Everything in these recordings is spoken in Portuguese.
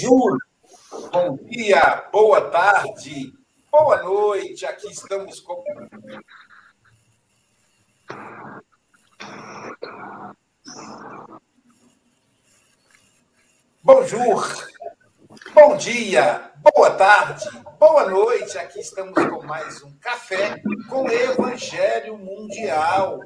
Bonjour, bom dia, boa tarde, boa noite. Aqui estamos com. Bonjour, bom dia, boa tarde, boa noite. Aqui estamos com mais um café com Evangelho Mundial.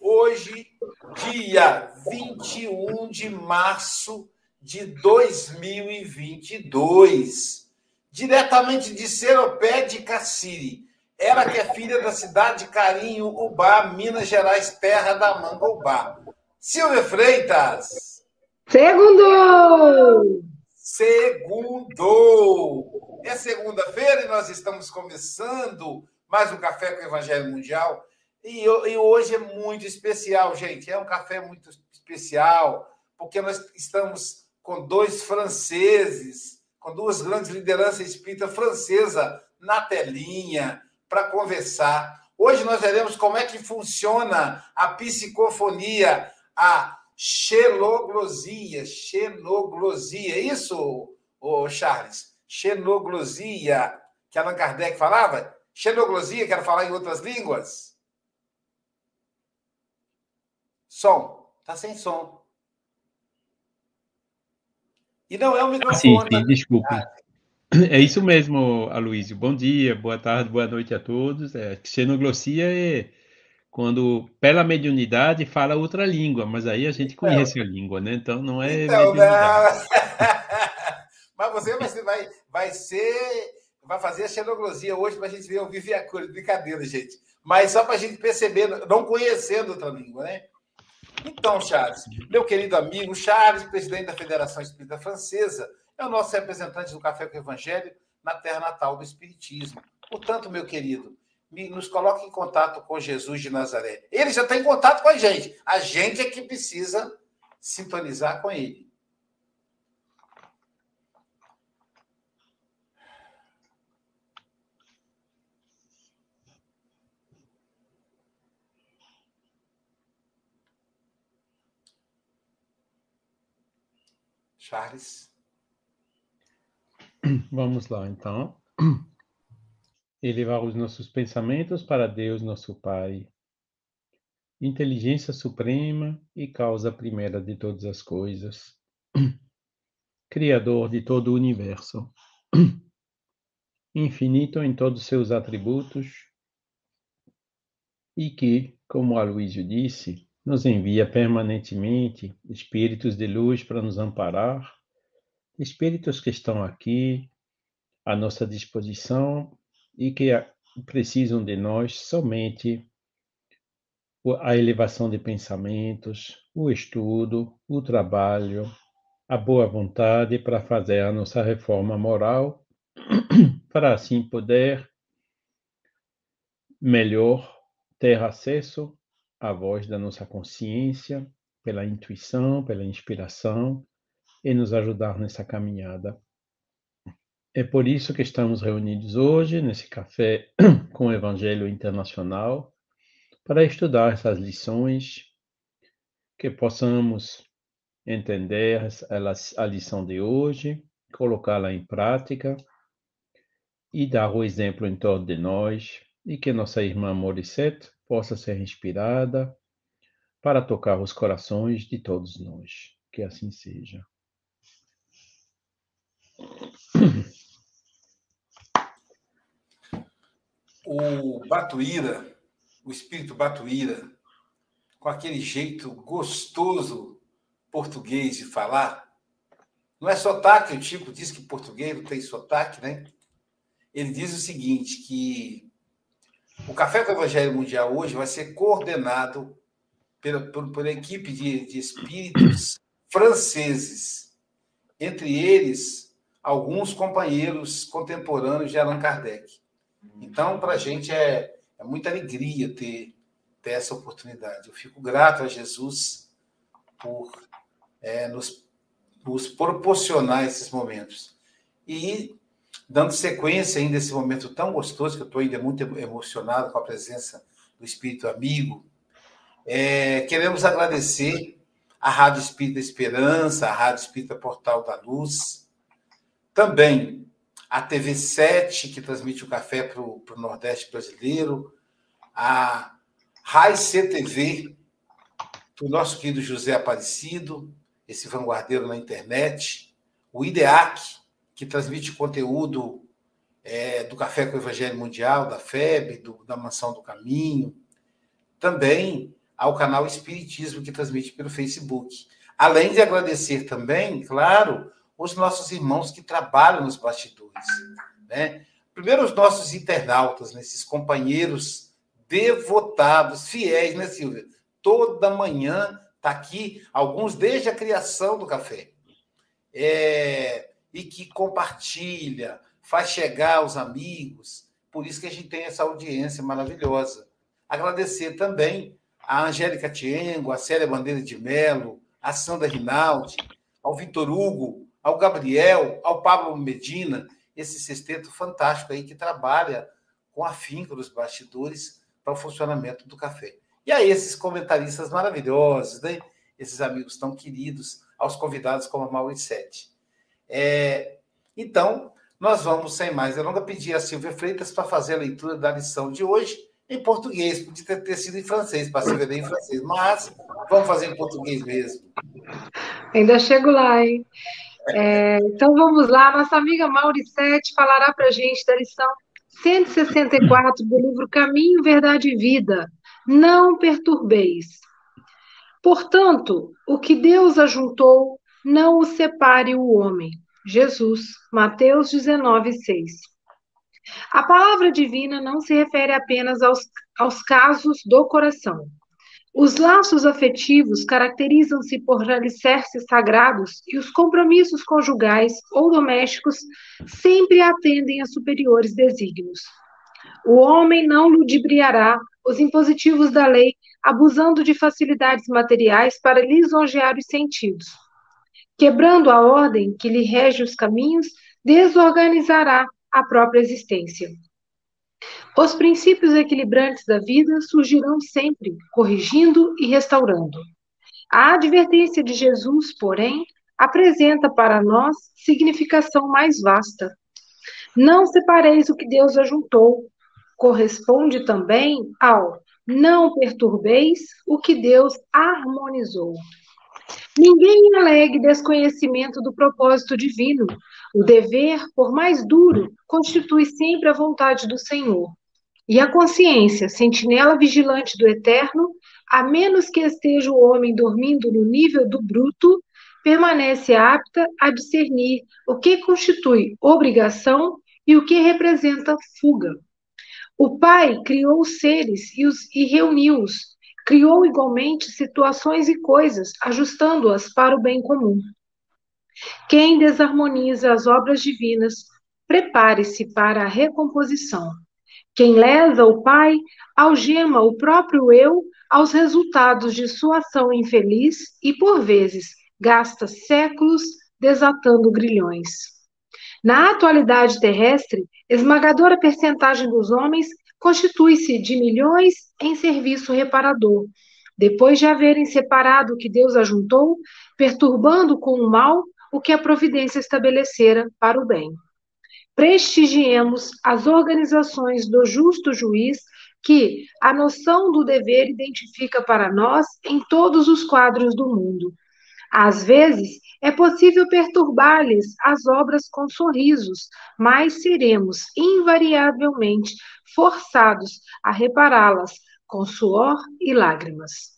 Hoje, dia 21 de março de 2022, diretamente de Seropé de Cassiri. Ela que é filha da cidade de Carinho, Ubá, Minas Gerais, terra da manga Ubá. Silvia Freitas. Segundo! Segundo! É segunda-feira e nós estamos começando mais um Café com o Evangelho Mundial. E, e hoje é muito especial, gente. É um café muito especial, porque nós estamos com dois franceses, com duas grandes lideranças espírita francesa na telinha para conversar. Hoje nós veremos como é que funciona a psicofonia, a xenoglosia, xenoglosia. Isso, ô Charles? Xenoglosia, que Allan Kardec falava? Xenoglosia, quero falar em outras línguas? Som. Tá sem som. E não é o microfone. Sim, sim, desculpe. É isso mesmo, Aloysio. Bom dia, boa tarde, boa noite a todos. É, xenoglossia é quando, pela mediunidade, fala outra língua, mas aí a gente conhece a língua, né? Então não é. Então, não. mas você vai, vai ser. Vai fazer a xenoglosia hoje para a gente ver o Viviacura. Brincadeira, gente. Mas só para a gente perceber, não conhecendo outra língua, né? Então, Charles, meu querido amigo Charles, presidente da Federação Espírita Francesa, é o nosso representante do Café com o Evangelho na terra natal do Espiritismo. Portanto, meu querido, nos coloque em contato com Jesus de Nazaré. Ele já está em contato com a gente. A gente é que precisa sintonizar com ele. Charles? Vamos lá, então. Elevar os nossos pensamentos para Deus, nosso Pai, inteligência suprema e causa primeira de todas as coisas, Criador de todo o universo, infinito em todos seus atributos, e que, como Aloysio disse, nos envia permanentemente espíritos de luz para nos amparar, espíritos que estão aqui à nossa disposição e que precisam de nós somente a elevação de pensamentos, o estudo, o trabalho, a boa vontade para fazer a nossa reforma moral, para assim poder melhor ter acesso a voz da nossa consciência, pela intuição, pela inspiração e nos ajudar nessa caminhada. É por isso que estamos reunidos hoje nesse café com o Evangelho Internacional para estudar essas lições, que possamos entender a lição de hoje, colocá-la em prática e dar o exemplo em torno de nós e que nossa irmã Morissette possa ser inspirada para tocar os corações de todos nós. Que assim seja. O Batuíra, o espírito Batuíra, com aquele jeito gostoso português de falar, não é sotaque, o Chico diz que português não tem sotaque, né? ele diz o seguinte, que o Café com o Evangelho Mundial hoje vai ser coordenado pela, por, por equipe de, de espíritos franceses, entre eles alguns companheiros contemporâneos de Allan Kardec. Então, para a gente é, é muita alegria ter, ter essa oportunidade. Eu fico grato a Jesus por é, nos, nos proporcionar esses momentos. E, dando sequência ainda a esse momento tão gostoso, que eu estou ainda muito emocionado com a presença do Espírito Amigo, é, queremos agradecer a Rádio Espírita Esperança, a Rádio Espírita Portal da Luz, também a TV 7, que transmite o café para o Nordeste brasileiro, a RAI CTV, do nosso querido José Aparecido, esse vanguardeiro na internet, o IDEAC, que transmite conteúdo é, do Café com o Evangelho Mundial, da FEB, do, da Mansão do Caminho, também ao canal Espiritismo, que transmite pelo Facebook. Além de agradecer também, claro, os nossos irmãos que trabalham nos bastidores. Né? Primeiro, os nossos internautas, né? esses companheiros devotados, fiéis, né, Silvia? Toda manhã está aqui, alguns desde a criação do café. É, e que compartilha, faz chegar aos amigos. Por isso que a gente tem essa audiência maravilhosa. Agradecer também a Angélica Tiengo, a Célia Bandeira de Melo, a Sandra Rinaldi, ao Vitor Hugo, ao Gabriel, ao Pablo Medina, esse sexteto fantástico aí que trabalha com afinco nos bastidores para o funcionamento do café. E a esses comentaristas maravilhosos, né? esses amigos tão queridos, aos convidados como a Mauricete. É, então, nós vamos, sem mais delongas, pedir a Silvia Freitas para fazer a leitura da lição de hoje em português, podia ter, sido em francês, para Silvia ler em francês, mas vamos fazer em português mesmo. Ainda chego lá, hein? É, então vamos lá, nossa amiga Mauricete falará para a gente da lição 164 do livro Caminho, Verdade e Vida. Não perturbeis. Portanto, o que Deus ajuntou, não o separe o homem. Jesus, Mateus 19, 6. A palavra divina não se refere apenas aos, aos casos do coração. Os laços afetivos caracterizam-se por alicerces sagrados e os compromissos conjugais ou domésticos sempre atendem a superiores desígnios. O homem não ludibriará os impositivos da lei, abusando de facilidades materiais para lisonjear os sentidos. Quebrando a ordem que lhe rege os caminhos, desorganizará a própria existência. Os princípios equilibrantes da vida surgirão sempre, corrigindo e restaurando. A advertência de Jesus, porém, apresenta para nós significação mais vasta. Não separeis o que Deus ajuntou. Corresponde também ao não perturbeis o que Deus harmonizou. Ninguém alegue desconhecimento do propósito divino. O dever, por mais duro, constitui sempre a vontade do Senhor. E a consciência, sentinela vigilante do eterno, a menos que esteja o homem dormindo no nível do bruto, permanece apta a discernir o que constitui obrigação e o que representa fuga. O Pai criou os seres e, os, e reuniu-os, criou igualmente situações e coisas, ajustando-as para o bem comum. Quem desarmoniza as obras divinas, prepare-se para a recomposição. Quem lesa o Pai, algema o próprio eu aos resultados de sua ação infeliz e, por vezes, gasta séculos desatando grilhões. Na atualidade terrestre, esmagadora percentagem dos homens constitui-se de milhões em serviço reparador, depois de haverem separado o que Deus ajuntou, perturbando com o mal o que a providência estabelecera para o bem prestigiemos as organizações do justo juiz que a noção do dever identifica para nós em todos os quadros do mundo. Às vezes, é possível perturbar-lhes as obras com sorrisos, mas seremos invariavelmente forçados a repará-las com suor e lágrimas.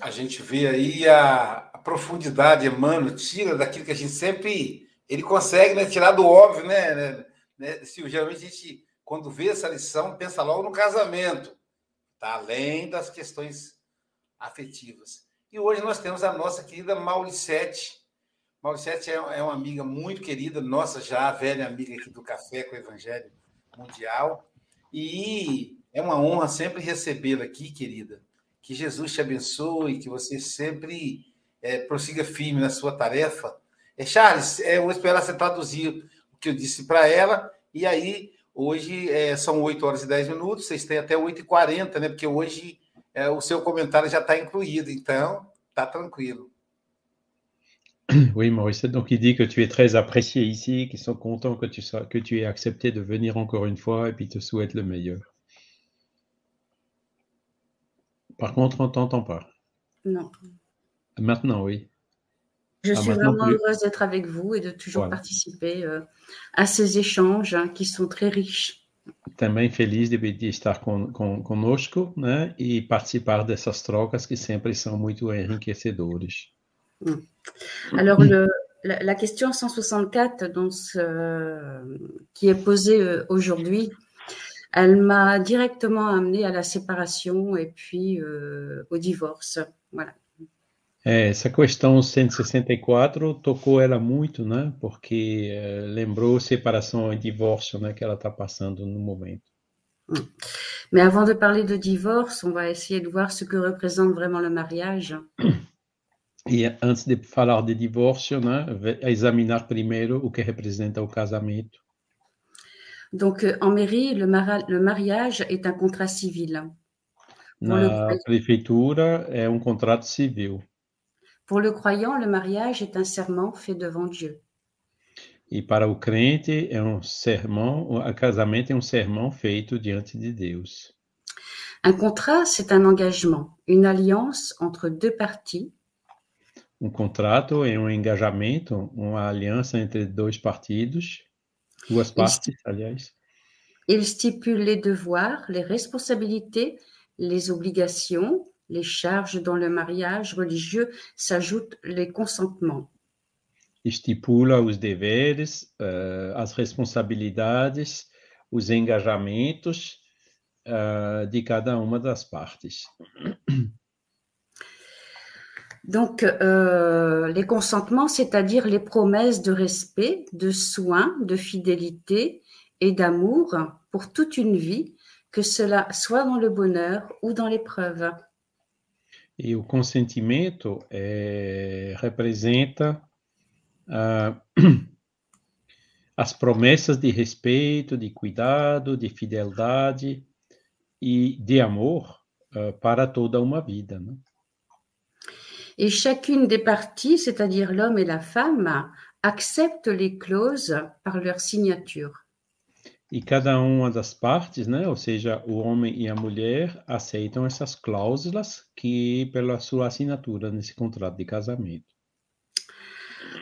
A gente vê aí a, profundidade, Emmanuel, tira daquilo que a gente sempre. Ele consegue né, tirar do óbvio, né, né, né? Silvio? Geralmente a gente, quando vê essa lição, pensa logo no casamento, tá? além das questões afetivas. E hoje nós temos a nossa querida Mauricete. Mauricete é, é uma amiga muito querida, nossa já velha amiga aqui do Café com o Evangelho Mundial. E é uma honra sempre recebê-la aqui, querida. Que Jesus te abençoe, que você sempre é, prossiga firme na sua tarefa. É, Charles, é, eu vou esperar você traduzir o que eu disse para ela, e aí, hoje é, são 8 horas e 10 minutos, vocês têm até 8 e 40 né? Porque hoje é, o seu comentário já está incluído, então tá tranquilo. Oui, Maurice, donc il dit que tu es très apprécié ici, qu'ils sont contents que tu, sois, que tu aies accepté de venir encore une fois et puis te souhaitent le meilleur. Par contre, on ne t'entend pas. Non. Maintenant, oui. Je ah, suis vraiment plus... heureuse d'être avec vous et de toujours voilà. participer euh, à ces échanges hein, qui sont très riches. Também feliz de, estar con, con, conosco né, e participar dessas trocas que sempre são muito enriquecedoras. Hum. Alors, le, la, la, question 164 donc, euh, qui est posée euh, aujourd'hui, elle m'a directement amené à la séparation et puis euh, au divorce. Voilà. É, essa questão 164 tocou ela muito, né? Porque é, lembrou separação e divórcio, né? Que ela está passando no momento. Hum. Mais avant de parler de divorce, on va essayer de voir ce que représente vraiment le mariage. E antes de falar de divórcio, né? Examinar primeiro o que representa o casamento. Donc, en mairie, le, mari le mariage est un contrat civil. Na prefeitura é um contrato civil. Pour le croyant, le mariage est un serment fait devant Dieu. E para o crente é um sermão, o casamento é um sermão feito diante de Deus. Un contrat, c'est un engagement, une alliance entre deux parties. Um contrato é um engajamento, uma aliança entre dois partidos, duas partes, aliás. Il stipule les devoirs, les responsabilités, les obligations, les charges dans le mariage religieux s'ajoutent les consentements. Estipula os deveres, uh, as responsabilidades, os engajamentos uh, de cada uma das partes. Donc, euh, les consentements, c'est-à-dire les promesses de respect, de soin, de fidélité et d'amour pour toute une vie, que cela soit dans le bonheur ou dans l'épreuve. E o consentimento é, representa ah, as promessas de respeito, de cuidado, de fidelidade e de amor ah, para toda uma vida. Et chacune des parties, c'est-à-dire l'homme et la femme, accepte les clauses par leur signature. E cada uma das partes, né, ou seja, o homem e a mulher, aceitam essas cláusulas que pela sua assinatura nesse contrato de casamento.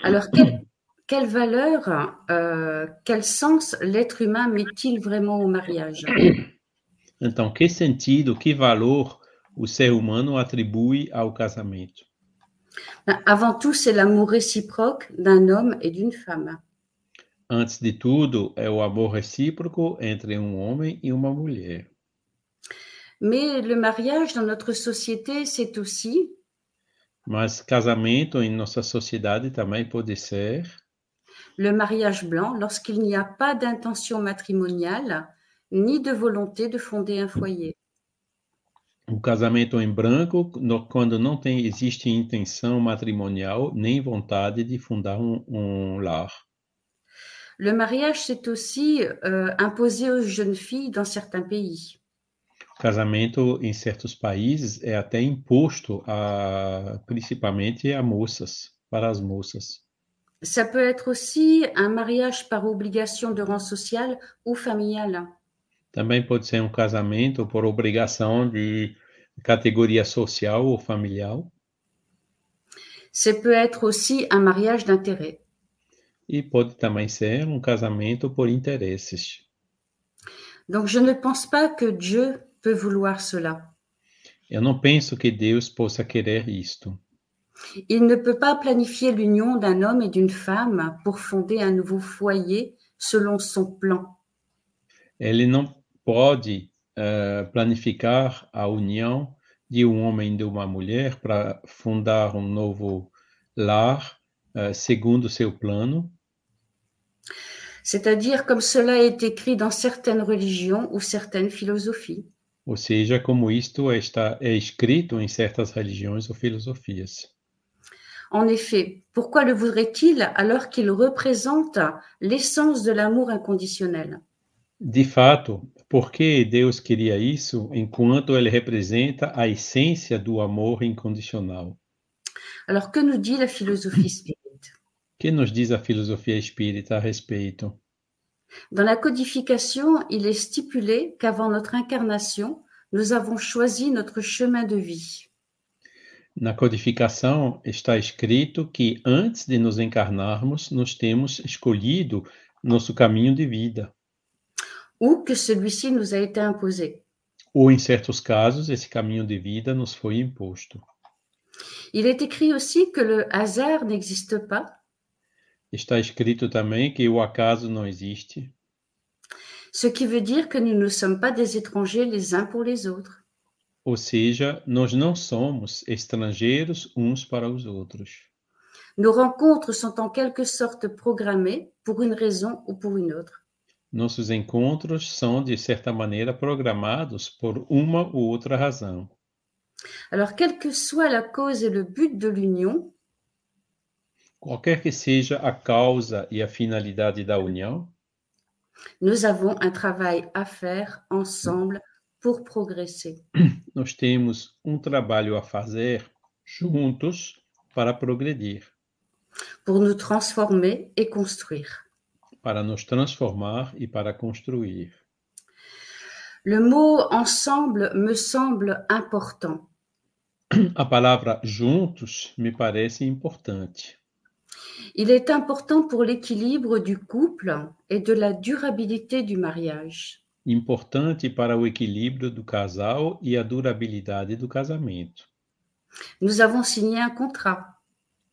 Alors, quelle, quelle valeur, euh, quel sens l'être humain met-il vraiment au mariage? Então, que sentido, que valor o ser humano atribui ao casamento? Avant tout, c'est l'amour réciproque d'un homme et d'une femme. Antes de tudo, é o amor recíproco entre um homem e uma mulher. Mais le mariage dans notre société, c'est aussi Mas casamento em nossa sociedade também pode ser le mariage blanc lorsqu'il n'y a pas d'intention matrimoniale ni de volonté de fonder un foyer. O casamento em branco no- quando não tem existe intenção matrimonial nem vontade de fundar um, um lar. Le mariage, c'est aussi euh, imposé aux jeunes filles dans certains pays. O casamento em certos países é até imposto a principalmente a moças, para as moças. Ça peut être aussi un mariage par obligation de rang social ou familial. Também pode ser um casamento por obrigação de categoria social ou familiar. Ça peut être aussi un mariage d'intérêt. E pode também ser um casamento por interesses. Donc je ne pense pas que Dieu peut vouloir cela. Eu não penso que Deus possa querer isto. Il ne peut pas planifier l'union d'un homme et d'une femme pour fonder un nouveau foyer selon son plan. Ele não pode uh, planificar a união de um homem e de uma mulher para fundar um novo lar uh, segundo seu plano. C'est-à-dire comme cela est écrit dans certaines religions ou certaines philosophies. Ou seja, como isto está, é escrito em certas religiões ou filosofias. En effet, pourquoi le voudrait-il alors qu'il représente l'essence de l'amour inconditionnel De fato, por que Deus queria isso enquanto ele representa a essência do amor incondicional? Alors que nous dit la philosophie spirite que nos diz a filosofia espírita a respeito? Dans la codification, il est stipulé qu'avant notre incarnation, nous avons choisi notre chemin de vie. Na codificação está escrito que antes de nos encarnarmos, nós temos escolhido nosso caminho de vida. Ou que celui-ci nous a été imposé. Ou em certos casos, esse caminho de vida nos foi imposto. Il est écrit aussi que le hasard n'existe pas. Está escrito também que o acaso não existe. Ce qui veut dire que nous ne sommes pas des étrangers les uns pour les autres. Ou seja, nós não somos estrangeiros uns para os outros. Nos rencontres sont en quelque sorte programmées pour une raison ou pour une autre. Nossos encontros são, de certa maneira, programados por uma ou outra razão. Alors, quelle que soit la cause et le but de l'union, Qualquer que seja a causa e a finalidade da união, nous avons un travail à faire ensemble pour progresser. nós temos um trabalho a fazer juntos para progredir, pour nous transformer et construire. Para nos transformar e para construir. Le mot ensemble me semble important. A palavra juntos me parece importante. Il est important pour l'équilibre du couple et de la durabilité du mariage. Importante para o equilíbrio do casal e a durabilidade do casamento. Nous avons signé un contrat.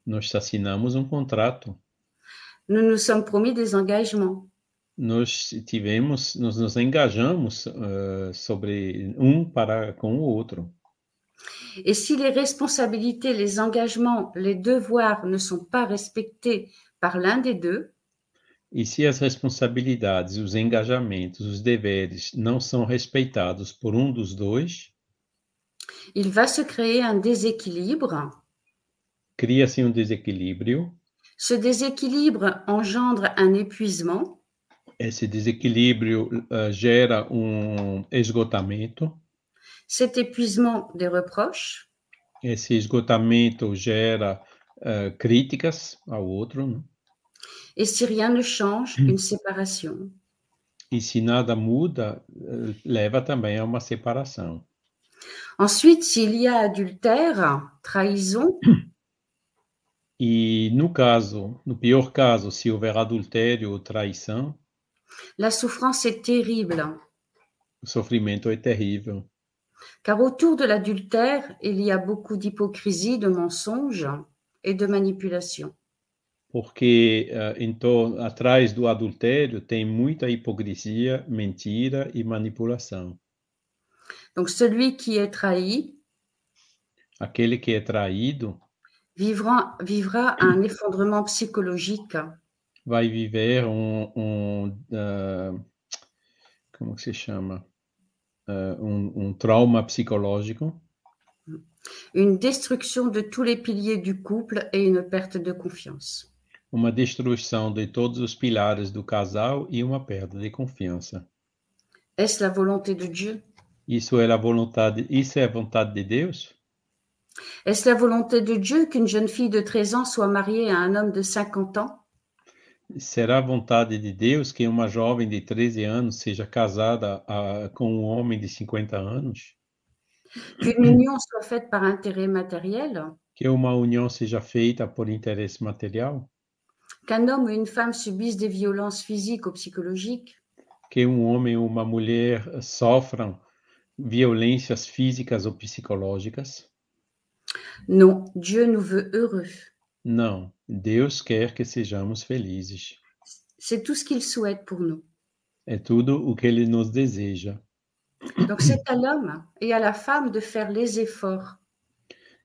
Nós assinamos um contrato. Nous nous sommes promis des engagements. Nós tivemos, nós nos engajamos eh, sobre um para com o outro. Et si les responsabilités, les engagements, les devoirs ne sont pas respectés par l'un des deux, E se as responsabilidades, os engajamentos, os deveres não são respeitados por um dos dois, il va se créer un déséquilibre. cria-se um desequilíbrio. Ce déséquilibre engendre un épuisement Esse desequilíbrio eh, gera um esgotamento. cet épuisement des reproches, Esse esgotamento gera eh, críticas ao outro. né? et si rien ne change, une séparation. E se nada muda, eh, leva também a uma separação. Ensuite, s'il y a adultère, trahison, E no caso, no pior caso, se houver adultério ou traição, la souffrance est terrible, o sofrimento é terrível. car autour de l'adultère, il y a beaucoup d'hypocrisie, de mensonges et de manipulation. Porque tor- atrás do adultério tem muita hipocrisia, mentira e manipulação. Donc celui qui est trahi Aquele que é traído vivra, vivra un effondrement psychologique vai viver um ah, como que se chama? Ah, um, um trauma psicológico, une destruction de tous les piliers du couple et une perte de confiance. uma destruição de todos os pilares do casal e uma perda de confiança. Est-ce la volonté de Dieu? Isso é a vontade, isso é a vontade de Deus? Est-ce la volonté de Dieu qu'une jeune fille de 13 ans soit mariée à un homme de 50 ans? Será a vontade de Deus que uma jovem de 13 anos seja casada ah, com um homem de 50 anos? Qu'une union soit faite par intérêt matériel? Que uma união seja feita por interesse material? Qu'un homme ou une femme subissent des violences physiques ou psychologiques? Que um homem ou uma mulher sofram violências físicas ou psicológicas? Non, Dieu nous veut heureux. Não, Deus quer que sejamos felizes. C'est tout ce qu'il souhaite pour nous. É tudo o que ele nos deseja. Donc c'est à l'homme et à la femme de faire les efforts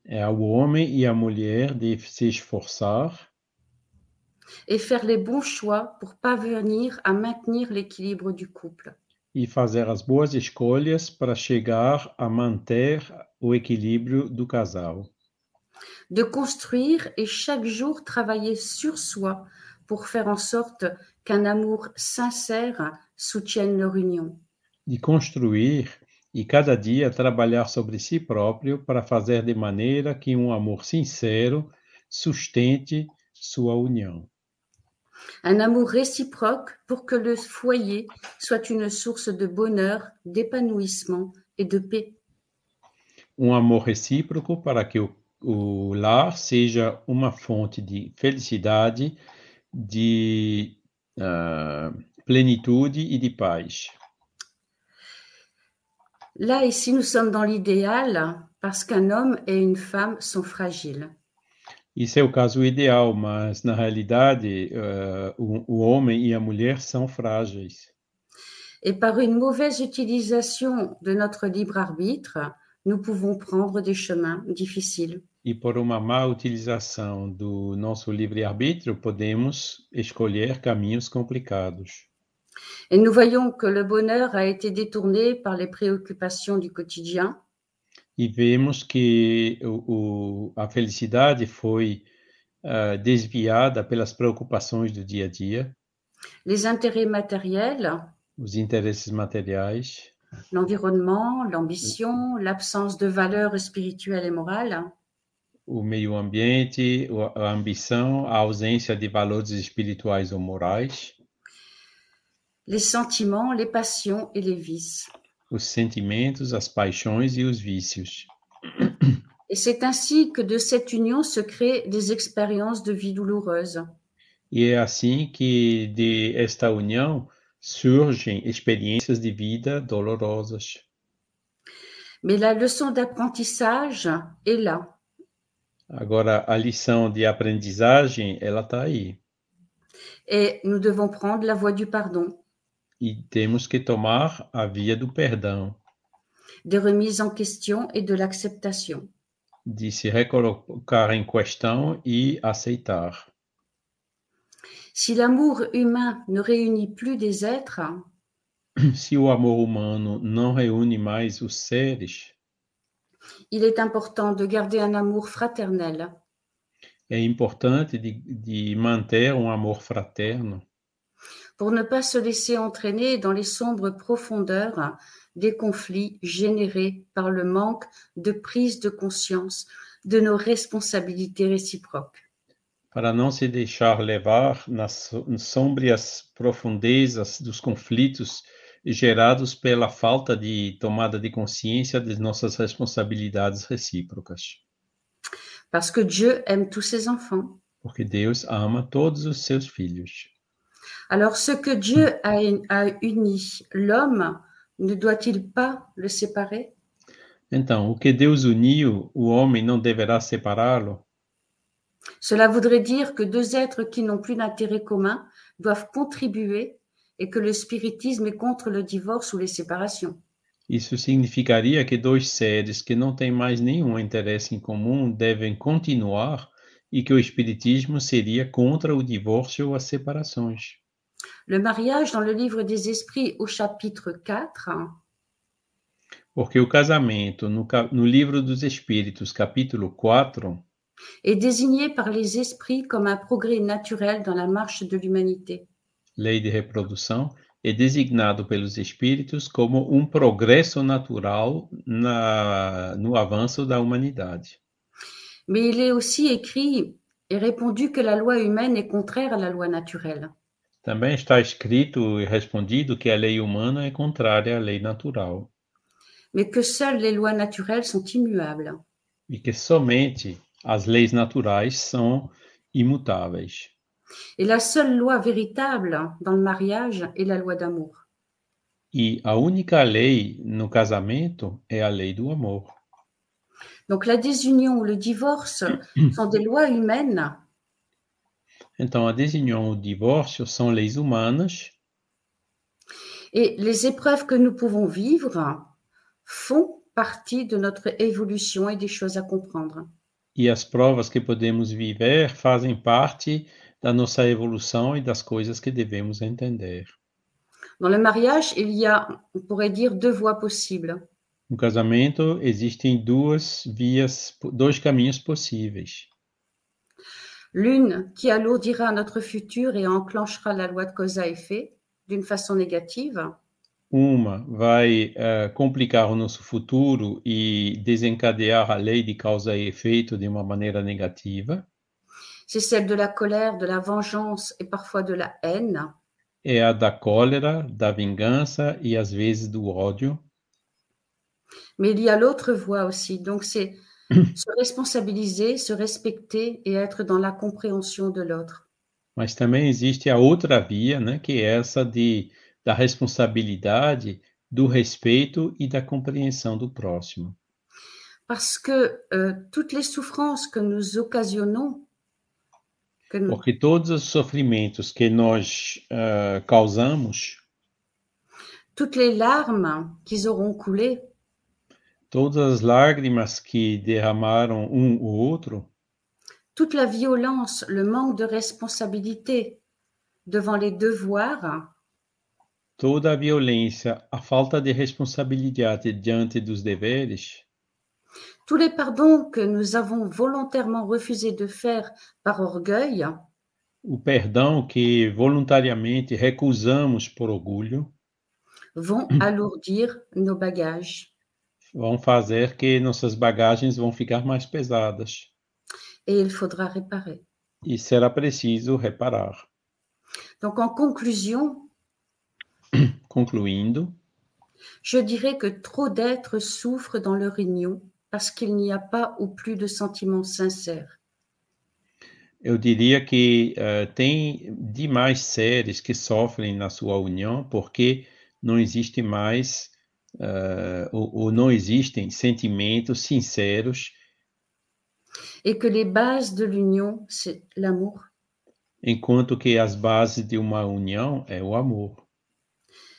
É ao homem e à mulher de se esforçar et faire les bons choix pour parvenir à maintenir l'équilibre du couple. E fazer as boas escolhas para chegar a manter o equilíbrio do casal. De construire et chaque jour travailler sur soi pour faire en sorte qu'un amour sincère soutienne leur union. De construir e cada dia trabalhar sobre si próprio para fazer de maneira que um amor sincero sustente sua união. Un amour réciproque pour que le foyer soit une source de bonheur, d'épanouissement et de paix. Um amor recíproco para que o, o lar seja uma fonte de felicidade, de ah, plenitude e de paz. Là, ici, nous sommes dans l'idéal parce qu'un homme et une femme sont fragiles. Isso é o caso ideal, mas na realidade ah, o, o homem e a mulher são frágeis. Par une mauvaise utilisation de notre libre arbitre, nous pouvons prendre des chemins difficiles. E por uma má utilização do nosso livre-arbítrio, podemos escolher caminhos complicados. Et nous voyons que le bonheur a été détourné par les préoccupations du quotidien E vemos que o, o- a felicidade foi ah, desviada pelas preocupações do dia a dia, les intérêts matériels, os interesses materiais, l'environnement, l'ambition, l'absence de valeurs spirituelles et morales, o meio ambiente, a ambição, a ausência de valores espirituais ou morais, les sentiments, les passions et les vices. Os sentimentos, as paixões e os vícios. Et c'est ainsi que de cette union se créent des expériences de vie douloureuses. E é assim que de esta união surgem experiências de vida dolorosas. Mais la leçon d'apprentissage est là. Agora, a lição de aprendizagem, ela está aí. Et nous devons prendre la voie du pardon, E temos que tomar a via do perdão, des remises en question et de l'acceptation. de se recolocar em questão e aceitar. Si l'amour humain ne réunit plus des êtres, Se o amor humano não reúne mais os seres, il est important de garder un amour fraternel, é importante de, de manter um amor fraterno pour ne pas se laisser entraîner dans les sombres profondeurs des conflits générés par le manque de prise de conscience de nos responsabilités réciproques. para não se deixar levar nas so- sombrias profundezas dos conflitos gerados pela falta de tomada de consciência de nossas responsabilidades recíprocas. Parce que Dieu aime tous ses enfants. Porque Deus ama todos os seus filhos. Alors ce que Dieu a, a uni, l'homme, ne doit-il pas le séparer? Então, o que Deus uniu, o homem não deverá separá-lo? Cela voudrait dire que deux êtres qui n'ont plus d'intérêt commun doivent contribuer et que le spiritisme est contre le divorce ou les séparations. Isso significaria que dois seres que não têm mais nenhum interesse em comum devem continuar e que o Espiritismo seria contra o divórcio ou as separações. Le mariage dans le livre des esprits au chapitre 4 Porque o casamento, no, no livro dos Espíritos, capítulo 4, est désigné par les esprits comme un progrès naturel dans la marche de l'humanité. lei de reprodução, é designado pelos Espíritos como um progresso natural na, no avanço da humanidade. Mais il est aussi écrit et répondu que la loi humaine est contraire à la loi naturelle. Também está escrito e respondido que a lei humana é contrária à lei natural mais que seules les lois naturelles sont immuables. e que somente as leis naturais são imutáveis. Et la seule loi véritable dans le mariage est la loi d'amour. E a única lei no casamento é a lei do amor. Donc la désunion ou le divorce sont des lois humaines. Então, a ou o divórcio são leis humanas Et les épreuves que nous pouvons vivre font partie de notre évolution et des choses à comprendre. e as provas que podemos viver fazem parte da nossa evolução e das coisas que devemos entender. Dans le mariage, il y a, on pourrait dire, deux voies possibles. No casamento existem duas vias, dois caminhos possíveis. L'une qui alourdira notre futur et enclenchera la loi de cause à effet d'une façon négative, Uma vai eh, complicar o nosso futuro e desencadear a lei de causa e efeito de uma maneira negativa. c'est celle de la colère, de la vengeance et parfois de la haine. É a da cólera, da vingança e às vezes do ódio. Mais il y a l'autre voie aussi. Donc c'est se responsabiliser, se respecter et être dans la compréhension de l'autre. Mas também existe a outra via, né, que é essa de, da responsabilidade, do respeito e da compreensão do próximo. Parce que euh, toutes les souffrances que nous occasionnons, que nous, Porque todos os sofrimentos que nós ah, causamos, toutes les larmes qu'ils auront coulé, todas as lágrimas que derramaram um ou outro, toute la violence, le manque de responsabilité devant les devoirs, toda a violência, a falta de responsabilidade diante dos deveres, tous les pardons que nous avons volontairement refusé de faire par orgueil, o perdão que voluntariamente recusamos por orgulho, vont alourdir nos bagages. Vão fazer que nossas bagagens vão ficar mais pesadas Et il faudra réparer. e será preciso reparar. Donc en conclusion, Concluindo, je dirais que trop d'êtres souffrent dans leur union parce qu'il n'y a pas ou plus de sentiments sincères. eu diria que eh, tem demais seres que sofrem na sua união porque não existe mais eh, ou, ou não existem sentimentos sinceros, Et que les bases de l'union, c'est l'amour. enquanto que as bases de uma união é o amor.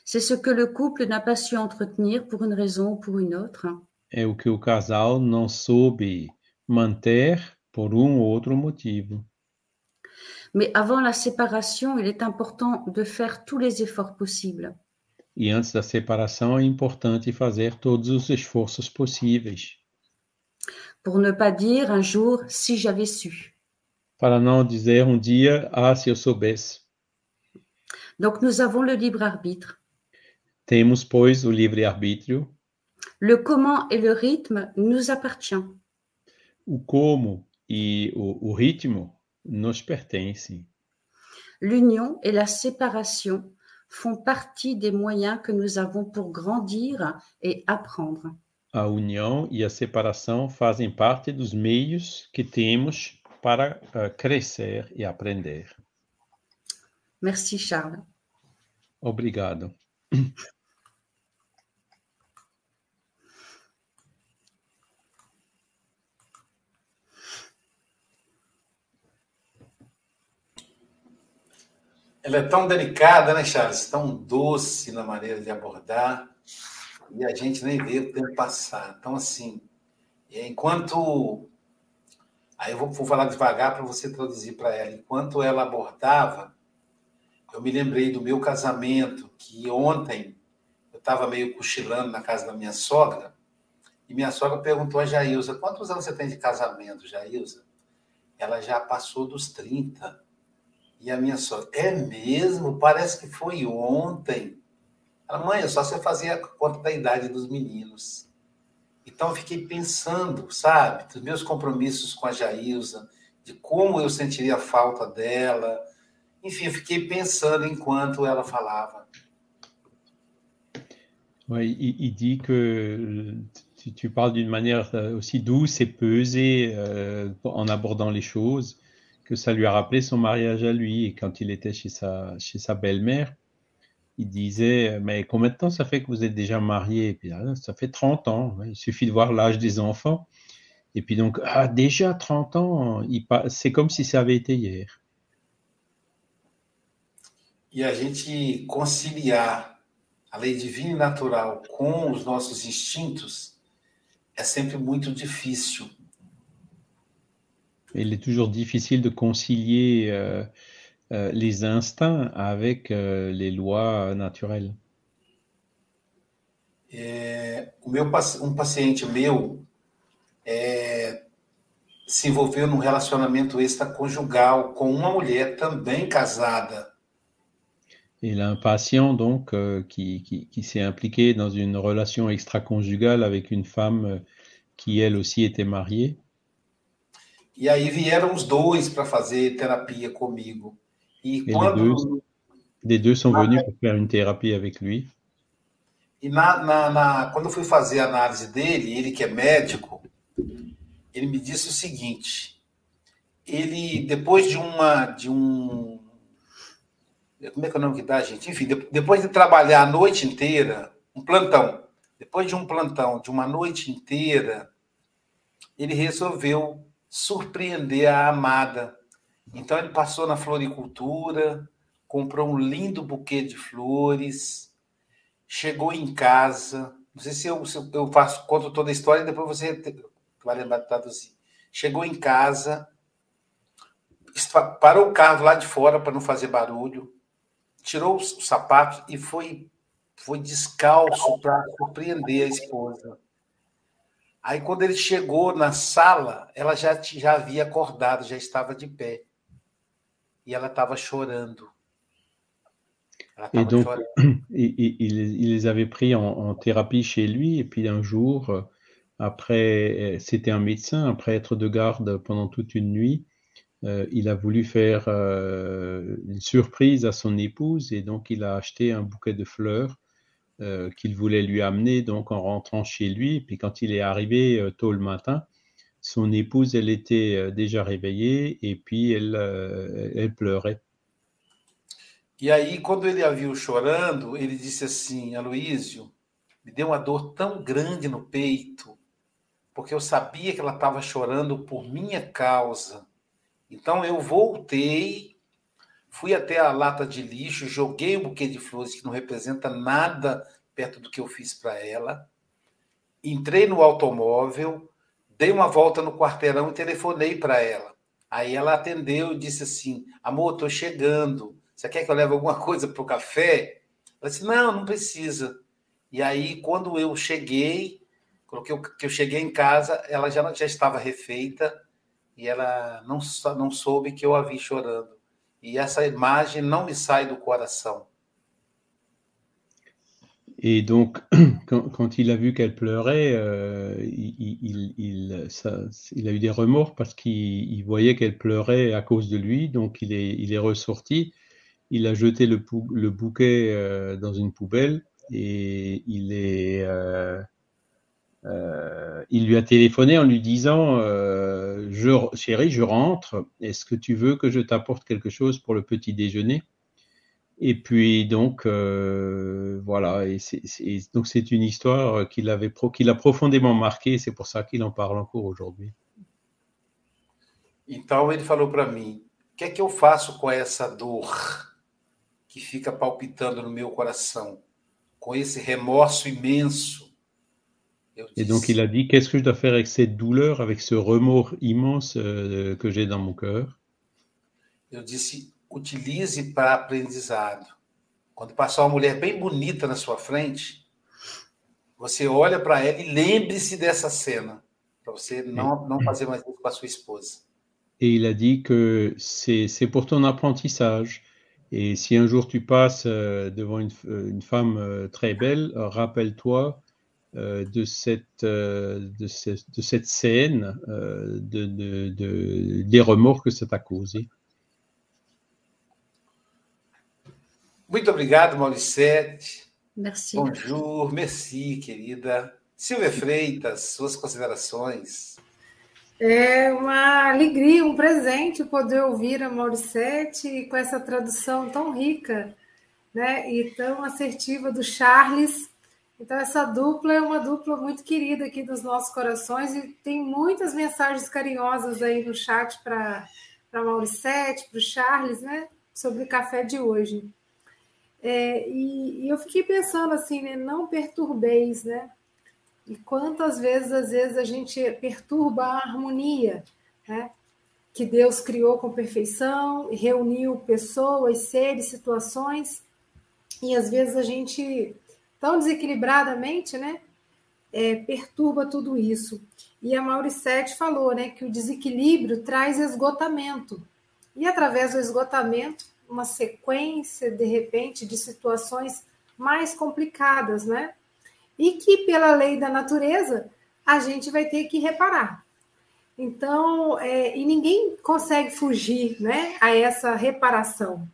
C'est ce que le couple n'a pas su entretenir pour une raison ou pour une autre. É o que o casal não soube manter por um ou outro motivo. Mais avant la séparation, il est important de faire tous les efforts possibles. E antes da separação é importante fazer todos os esforços possíveis, Pour ne pas dire un jour si j'avais su. para não dizer um dia, ah, se eu soubesse. Donc nous avons le libre arbitre. Temos, pois, o livre-arbítrio, Le comment et le rythme nous appartient. o como e o, o ritmo nos pertencem. L'union et la séparation font partie des moyens que nous avons pour grandir et apprendre. A união e a separação fazem parte dos meios que temos para ah, crescer e aprender. Merci Charles. Obrigado. Ela é tão delicada, né, Charles? Tão doce na maneira de abordar. E a gente nem vê o tempo passar. Então, assim, enquanto. Aí eu vou, vou falar devagar para você traduzir para ela. Enquanto ela abordava, eu me lembrei do meu casamento, que ontem eu estava meio cochilando na casa da minha sogra, e minha sogra perguntou a Jailza: quantos anos você tem de casamento, Jailza? Ela já passou dos 30. E a minha sogra, é mesmo? Parece que foi ontem. Ela, mãe, é só você fazer a conta da idade dos meninos. Então eu fiquei pensando, sabe, dos meus compromissos com a Jailza, de como eu sentiria a falta dela. Enfim, eu fiquei pensando enquanto ela falava. Oui, il, il dit que tu, tu parles d'une manière euh, aussi douce et pesée euh, en abordant les choses, que ça lui a rappelé son mariage à lui. Et quand il était chez sa, belle-mère, il disait, mais combien de temps ça fait que vous êtes déjà puis, ah, ça fait 30 ans. Il suffit de voir l'âge des enfants. Et puis donc, ah, déjà 30 ans, c'est comme si ça avait été hier. E a gente conciliar a lei divina e natural com os nossos instintos é sempre muito. Il est toujours difficile de concilier euh, euh, les instincts avec euh, les lois naturelles. É, o meu, um paciente meu é, se envolveu num relacionamento extraconjugal com uma mulher também casada. Il a un patient donc euh, qui, qui, qui s'est impliqué dans une relation extra-conjugale avec une femme euh, qui elle aussi était mariée. E aí vieram os dois para fazer terapia comigo. E, quando... les, deux, les deux sont venus pour faire une thérapie avec lui. E na, na, na, quando eu fui fazer a análise dele, ele que é médico, ele me disse o seguinte: ele depois de uma de um como é que é o nome que dá, gente? Enfim, depois de trabalhar a noite inteira, um plantão, depois de um plantão de uma noite inteira, ele resolveu surpreender a amada. Então ele passou na floricultura, comprou um lindo buquê de flores, chegou em casa. Não sei se eu, se eu faço, conto toda a história e depois você vai lembrar de traduzir. Chegou em casa, parou o carro lá de fora para não fazer barulho, tirou os sapatos e foi, foi descalço para surpreender a esposa. Aí, quando ele chegou na sala, ela já, já havia acordado, já estava de pé. E ela estava chorando. Et donc, il, il, il, les avait pris en, en, thérapie chez lui, et puis un jour, après, c'était un médecin, après être de garde pendant toute une nuit, euh, il a voulu faire euh, une surprise à son épouse, et donc il a acheté un bouquet de fleurs euh, qu'il voulait lui amener donc en rentrant chez lui. Puis quand il est arrivé euh, tôt le matin, son épouse, elle était euh, déjà réveillée et puis elle, elle pleurait. E aí, quando ele a viu chorando, ele disse assim: Aloísio, me deu uma dor tão grande no peito, porque eu sabia que ela estava chorando por minha causa. Então eu voltei Fui até a lata de lixo, joguei um buquê de flores que não representa nada perto do que eu fiz para ela. Entrei no automóvel, dei uma volta no quarteirão e telefonei para ela. Aí ela atendeu e disse assim: Amor, estou chegando. Você quer que eu leve alguma coisa para o café? Ela disse: Não, não precisa. E aí, quando eu cheguei, coloquei que eu cheguei em casa, ela já, já estava refeita e ela não, não soube que eu a vi chorando. E essa imagem não me sai du coração. Et donc, quand, il a vu qu'elle pleurait, euh, il, a eu des remords parce qu'il voyait qu'elle pleurait à cause de lui. Donc, il est, ressorti. Il a jeté le, le bouquet euh, dans une poubelle et il est, euh, euh, il lui a téléphoné en lui disant euh, je, Chérie, je rentre. Est-ce que tu veux que je t'apporte quelque chose pour le petit déjeuner? Et puis donc euh, voilà. Et c'est, donc c'est une histoire qui l'a profondément marqué. C'est pour ça qu'il en parle encore aujourd'hui. Então ele falou para mim: o que é que eu faço com essa dor que fica palpitando no meu coração, com esse remorso imenso? Et donc il a dit, qu'est-ce que je dois faire avec cette douleur, avec ce remords immense euh, que j'ai dans mon cœur? Eu disse, utilize para aprendizado. Quando passar uma mulher bem bonita na sua frente, você olha para ela e lembre-se dessa cena, para você não, não fazer mais isso com a sua esposa. Et il a dit que c'est pour ton apprentissage. Et si un jour tu passes euh, devant une, une femme euh, très belle, rappelle-toi euh, de, cette, euh, de, cette, de, cette, scène, euh, de, de, des remords que ça t'a causé. Muito obrigado, Mauricete. Merci. Bonjour, merci, querida. Silvia Freitas, suas considerações. É uma alegria, um presente poder ouvir a Mauricete com essa tradução tão rica né, e tão assertiva do Charles Então, essa dupla é uma dupla muito querida aqui dos nossos corações e tem muitas mensagens carinhosas aí no chat para Mauricete, para o Charles, né? Sobre o café de hoje. É, e, e, eu fiquei pensando assim, né? Não perturbeis, né? E quantas vezes, às vezes, a gente perturba a harmonia, né? Que Deus criou com perfeição, reuniu pessoas, seres, situações, e às vezes a gente tão desequilibradamente, né? É, perturba tudo isso. E a Mauricete falou, né, que o desequilíbrio traz esgotamento. E através do esgotamento, uma sequência, de repente, de situações mais complicadas, né? E que, pela lei da natureza, a gente vai ter que reparar. Então, é, e ninguém consegue fugir né, a essa reparação.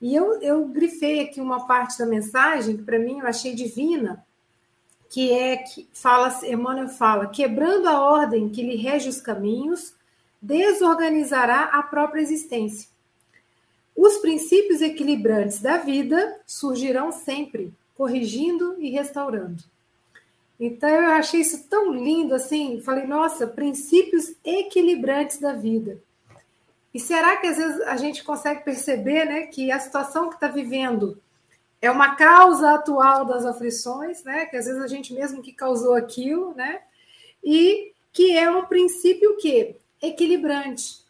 E eu, eu grifei aqui uma parte da mensagem que para mim eu achei divina, que é que fala, Emmanuel fala, quebrando a ordem que lhe rege os caminhos, desorganizará a própria existência. Os princípios equilibrantes da vida surgirão sempre, corrigindo e restaurando. Então eu achei isso tão lindo assim, falei, nossa, princípios equilibrantes da vida. E será que às vezes a gente consegue perceber né, que a situação que está vivendo é uma causa atual das aflições, né? Que às vezes a gente mesmo que causou aquilo, né? E que é um princípio que equilibrante.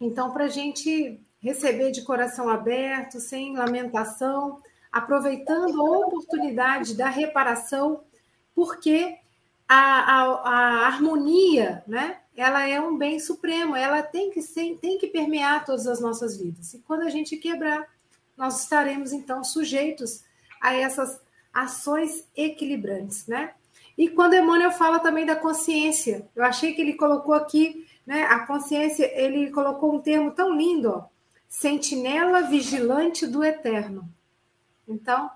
Então, para a gente receber de coração aberto, sem lamentação, aproveitando a oportunidade da reparação, porque a, a, a harmonia, né? ela é um bem supremo, ela tem que ser, tem que permear todas as nossas vidas. E quando a gente quebrar, nós estaremos então sujeitos a essas ações equilibrantes, né? E quando Emmanuel fala também da consciência, eu achei que ele colocou aqui, né, a consciência, ele colocou um termo tão lindo, ó, sentinela vigilante do eterno. Então,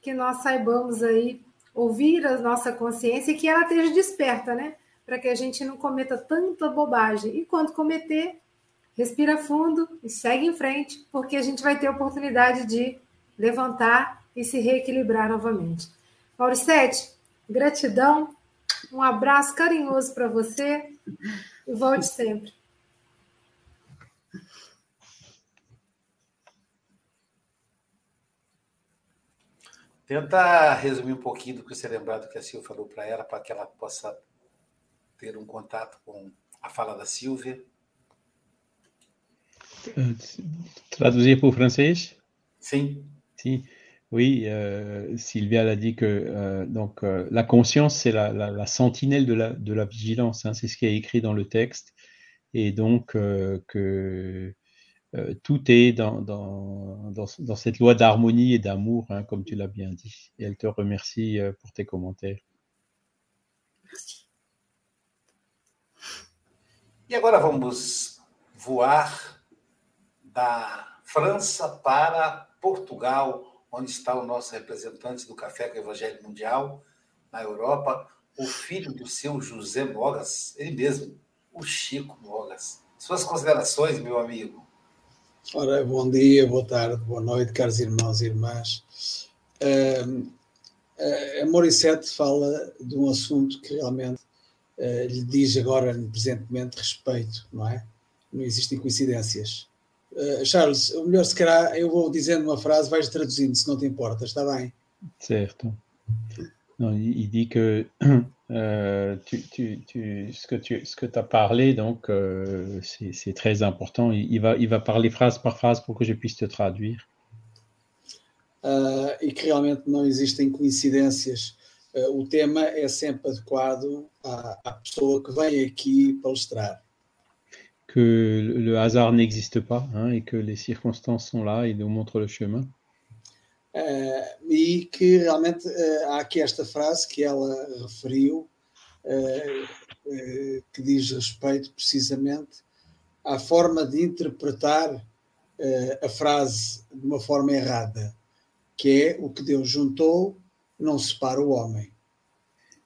que nós saibamos aí ouvir a nossa consciência e que ela esteja desperta, né? para que a gente não cometa tanta bobagem. E quando cometer, respira fundo e segue em frente, porque a gente vai ter a oportunidade de levantar e se reequilibrar novamente. Mauricete, gratidão, um abraço carinhoso para você e volte sempre. Tenta resumir um pouquinho do que você lembrar do que a Silvia falou para ela, para que ela possa ter um contato com a fala da Silvia. Traduire pour français Si. Si. Oui, euh, Sylvia l'a dit que euh, donc euh, la conscience c'est la, la, la, sentinelle de la, de la vigilance, hein, c'est ce qui est écrit dans le texte, et donc euh, que euh, tout est dans, dans, dans, dans cette loi d'harmonie et d'amour, hein, comme tu l'as bien dit. Et elle te remercie pour tes commentaires. Merci. E agora vamos voar da França para Portugal, onde está o nosso representante do Café com o Evangelho Mundial na Europa, o filho do seu José Mogas, ele mesmo, o Chico Mogas. Suas considerações, meu amigo. Ora, bom dia, boa tarde, boa noite, caros irmãos e irmãs. Uh, a Morissette fala de um assunto que realmente uh, lhe diz agora, presentemente, respeito, não é? Não existem coincidências. Uh, Charles, o melhor se calhar eu vou dizendo uma frase, vais traduzindo, se não te importa, está bem? Certo. Non, il, dit que euh, tu, tu, tu, ce que tu ce que as parlé, donc euh, c'est très important. Il, il, va, il va parler phrase par phrase pour que je puisse te traduire. Uh, e que realmente não existem coincidências uh, o tema é sempre adequado à, à, pessoa que vem aqui palestrar. Que le hasard n'existe pas hein, et que les circonstances sont là et nous montrent le chemin. Uh, e que realmente uh, há aqui esta frase que ela referiu, que diz respeito precisamente à forma de interpretar a frase de uma forma errada, que é o que Deus juntou non sépare l'homme.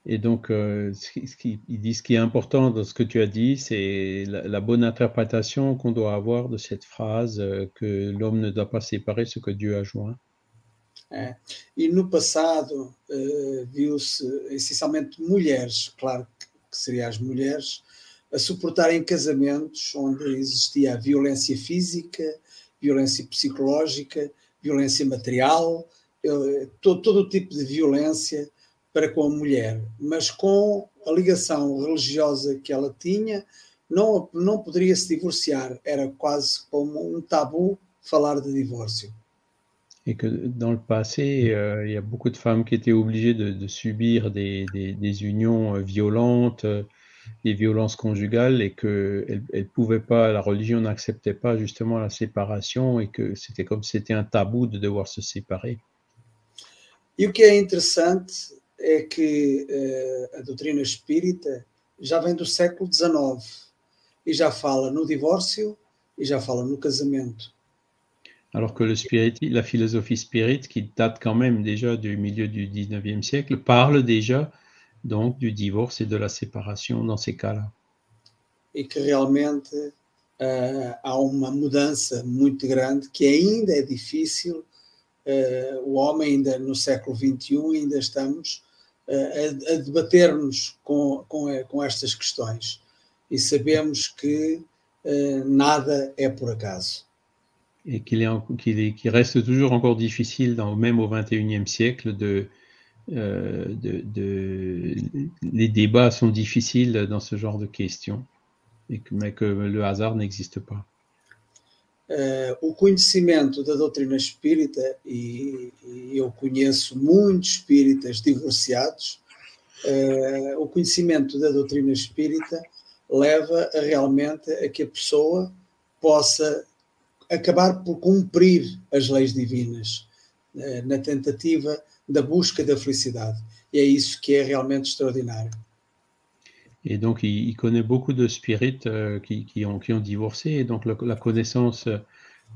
Et donc, euh, ce qui, il dit ce qui est important dans ce que tu as dit, c'est la, la, bonne interprétation qu'on doit avoir de cette phrase euh, que l'homme ne doit pas séparer ce que Dieu a joint. É. E no passado uh, viu-se essencialmente mulheres, claro que seriam as mulheres, a suportarem casamentos onde existia violência física, violência psicológica, violência material, uh, todo, todo o tipo de violência para com a mulher, mas com a ligação religiosa que ela tinha, não, não poderia se divorciar, era quase como um tabu falar de divórcio. Et que dans le passé, euh, il y a beaucoup de femmes qui étaient obligées de, de subir des, des, des, unions euh, violentes, euh, des violences conjugales, et que elles, elles pouvaient pas, la religion n'acceptait pas justement la séparation, et que c'était comme si c'était un tabou de devoir se séparer. E o que é interessante é que uh, a doutrina espírita já vem do século XIX e já fala no divórcio e já fala no casamento. Alors que le spirit, la philosophie spirit, qui date quand même déjà du milieu du 19e siècle, parle déjà donc du divorce et de la séparation dans ces cas-là. E que realmente uh, há uma mudança muito grande que ainda é difícil. Uh, o homem ainda no século XXI ainda estamos uh, a, a debater-nos com, com, com estas questões e sabemos que nada é por acaso. Et qu'il est, qu reste toujours encore difficile, dans, même au XXIe siècle, de, euh, de, de, les débats sont difficiles dans ce genre de questions, et que, mais que le hasard n'existe pas. Uh, o conhecimento da doutrina espírita, e, e, eu conheço muitos espíritas divorciados, uh, o conhecimento da doutrina espírita leva a, realmente a que a pessoa possa acabar por cumprir as leis divinas eh, na tentativa da busca da felicidade. E é isso que é realmente extraordinário. Et donc, il, il connaît beaucoup de spirites euh, qui, qui, ont, qui ont divorcé. Et donc, le, la connaissance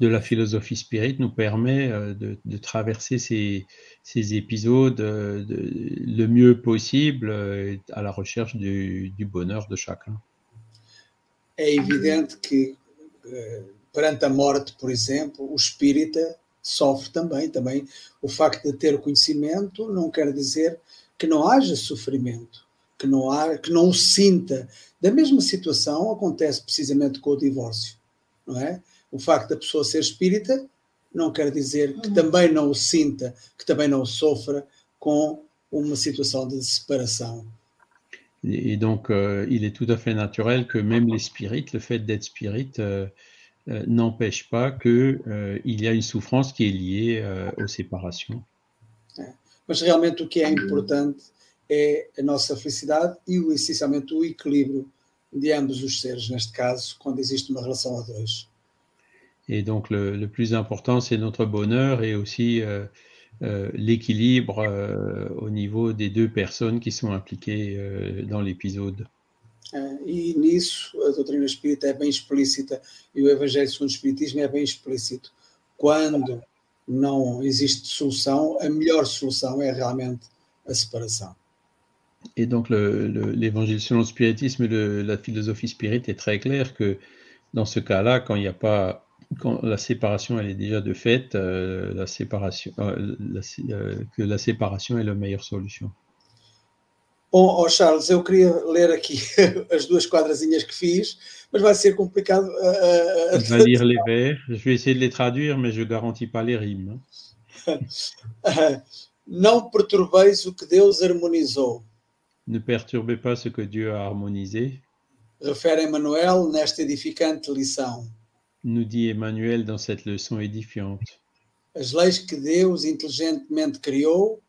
de la philosophie spirit nous permet euh, de, de, traverser ces, ces épisodes euh, de, le mieux possible euh, à la recherche du, du, bonheur de chacun. É evidente que perante a morte, por exemplo, o espírita sofre também. Também o facto de ter o conhecimento não quer dizer que não haja sofrimento, que não, há, que não o sinta. Da mesma situação acontece precisamente com o divórcio, não é? O facto da pessoa ser espírita não quer dizer que também não o sinta, que também não o sofra com uma situação de separação. Et donc, euh, il est tout à fait naturel que même les spirites, le fait d'être spirit, euh, Euh, n'empêche pas qu'il euh, y a une souffrance qui est liée euh, aux séparations. É. Mas realmente o que é importante é a nossa felicidade e o, essencialmente o equilíbrio de ambos os seres, neste caso, quando existe uma relação a dois. Et donc le, le plus important, c'est notre bonheur et aussi euh, l'équilibre au niveau des deux personnes qui sont impliquées dans l'épisode. E nisso a doutrina espírita é bem explícita e o Evangelho segundo o Espiritismo é bem explícito. Quando não existe solução, a melhor solução é realmente a separação. Et donc l'évangile le, selon le spiritisme le, la philosophie spirite est très clair que dans ce cas-là, quand il n'y a pas, quand la séparation elle est déjà de fait, euh, la séparation, euh, la, euh, que la séparation est la meilleure solution. Bom, oh Charles, eu queria ler aqui as duas quadrazinhas que fiz, mas vai ser complicado. Uh, uh, vais lire les vers. Je vais essayer de les traduire, mais je garantis pas les rimes. Não perturbeis o que Deus harmonizou. Ne perturbez pas ce que Dieu a harmonisé. Refere Emmanuel nesta edificante lição. Nous dit Emmanuel dans cette leçon édifiante. As leis que Deus inteligentemente criou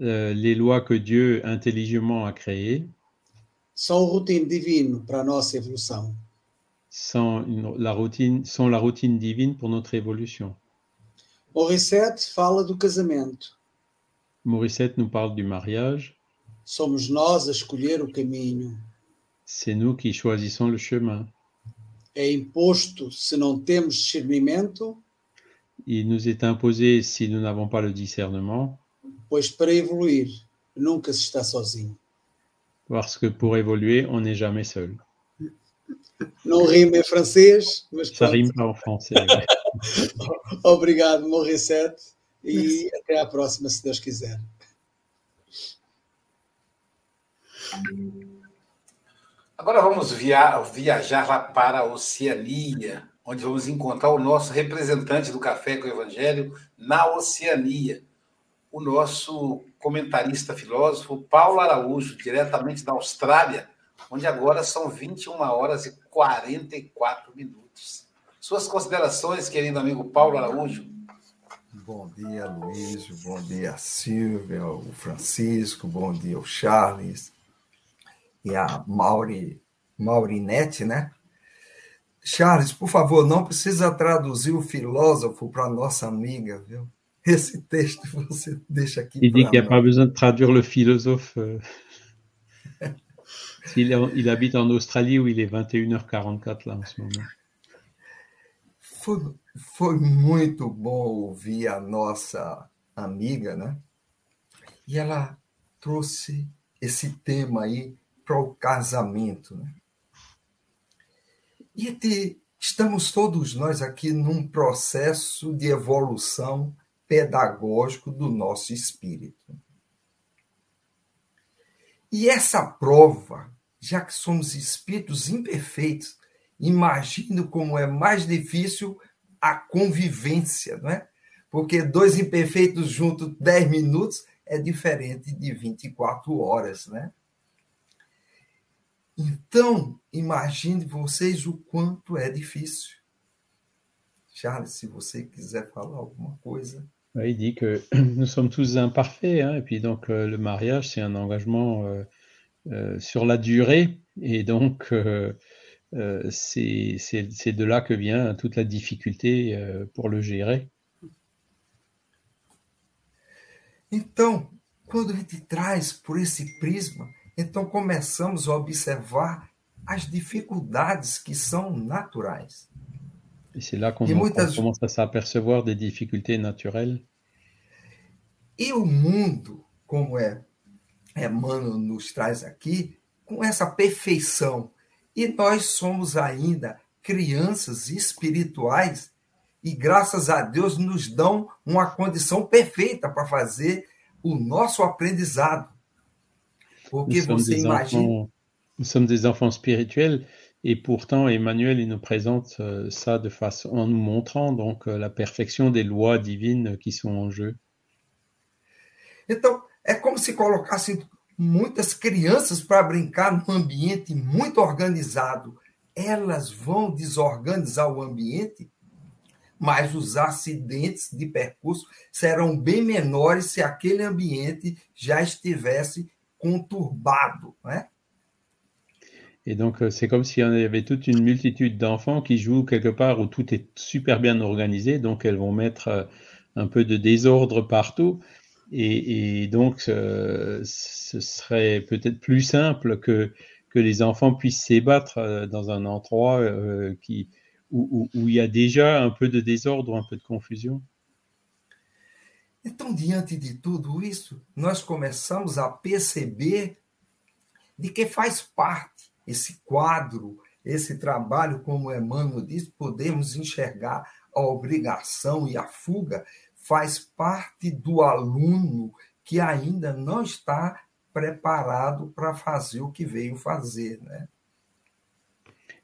Euh, les lois que Dieu intelligemment a créées são routine divine para nossa evolução. Sont, une, la routine, sont la routine divine pour notre évolution. Morissette fala do casamento. Morissette nous parle du mariage. Somos nós a escolher o caminho. C'est nous qui choisissons le chemin. É imposto se não temos discernimento? Il nous est imposé si nous n'avons pas le discernement. Pois para evoluir nunca se está sozinho. Parce que pour évoluer, on n'est jamais seul. Não rime em francês, mas Ça rime en français. Obrigado, Morissette, e até a próxima, se Deus quiser. Agora vamos via viajar lá para a Oceania, onde vamos encontrar o nosso representante do Café com o Evangelho na Oceania, o nosso comentarista filósofo Paulo Araújo, diretamente da Austrália, onde agora são 21 horas e 44 minutos. Suas considerações, querido amigo Paulo Araújo. Bom dia, Luiz. Bom dia, Silvia, o Francisco. Bom dia, o Charles. E a Mauri, Maurinete, né? Charles, por favor, não precisa traduzir o filósofo para nossa amiga, viu? Esse texto você deixa aqui. Il dit qu'il n'y a pas besoin de traduire le philosophe. Euh. il, il, habite en Australie où il est 21h44 là en ce moment. Foi, foi muito bom ouvir a nossa amiga, né? E ela trouxe esse tema aí para o casamento, né? E de, estamos todos nós aqui num processo de evolução pedagógico do nosso espírito. E essa prova, já que somos espíritos imperfeitos, imagino como é mais difícil a convivência, não é? Porque dois imperfeitos juntos 10 minutos é diferente de 24 horas, né? Então, imagine vocês o quanto é difícil. Charles, se você quiser falar alguma coisa. Il dit que nous sommes tous imparfaits, hein, et puis donc euh, le mariage, c'est un engagement euh, euh, sur la durée, et donc euh, euh, c'est de là que vient toute la difficulté euh, pour le gérer. Então, quando a gente traz por esse prisma, então começamos a observar as dificuldades que são naturais. Et c'est là qu'on muitas... commence à s'apercevoir des difficultés naturelles. E o mundo, como é Emmanuel nos traz aqui, com essa perfeição e nós somos ainda crianças espirituais e graças a Deus nos dão uma condição perfeita para fazer o nosso aprendizado. Porque você imagina. Enfants, nous sommes des enfants spirituels et pourtant Emmanuel il nous présente euh, ça de façon en nous montrant donc euh, la perfection des lois divines qui sont en jeu. Então, é como se colocasse muitas crianças para brincar num ambiente muito organizado. Elas vão desorganizar o ambiente, mas os acidentes de percurso serão bem menores se aquele ambiente já estivesse conturbado, né? Et donc, euh, c'est comme s'il y avait toute une multitude d'enfants qui jouent quelque part où tout est super bien organisé, donc elles vont mettre euh, un peu de désordre partout. Et, donc, euh, ce serait peut-être plus simple que, que les enfants puissent s'ébattre euh, dans un endroit euh, qui, où, où, il y a déjà un peu de désordre un peu de confusion. Então, diante de tudo isso, nós começamos a perceber de que faz parte esse quadro, esse trabalho, como Emmanuel diz, podemos enxergar a obrigação e a fuga faz parte do aluno que ainda não está preparado para fazer o que veio fazer, né?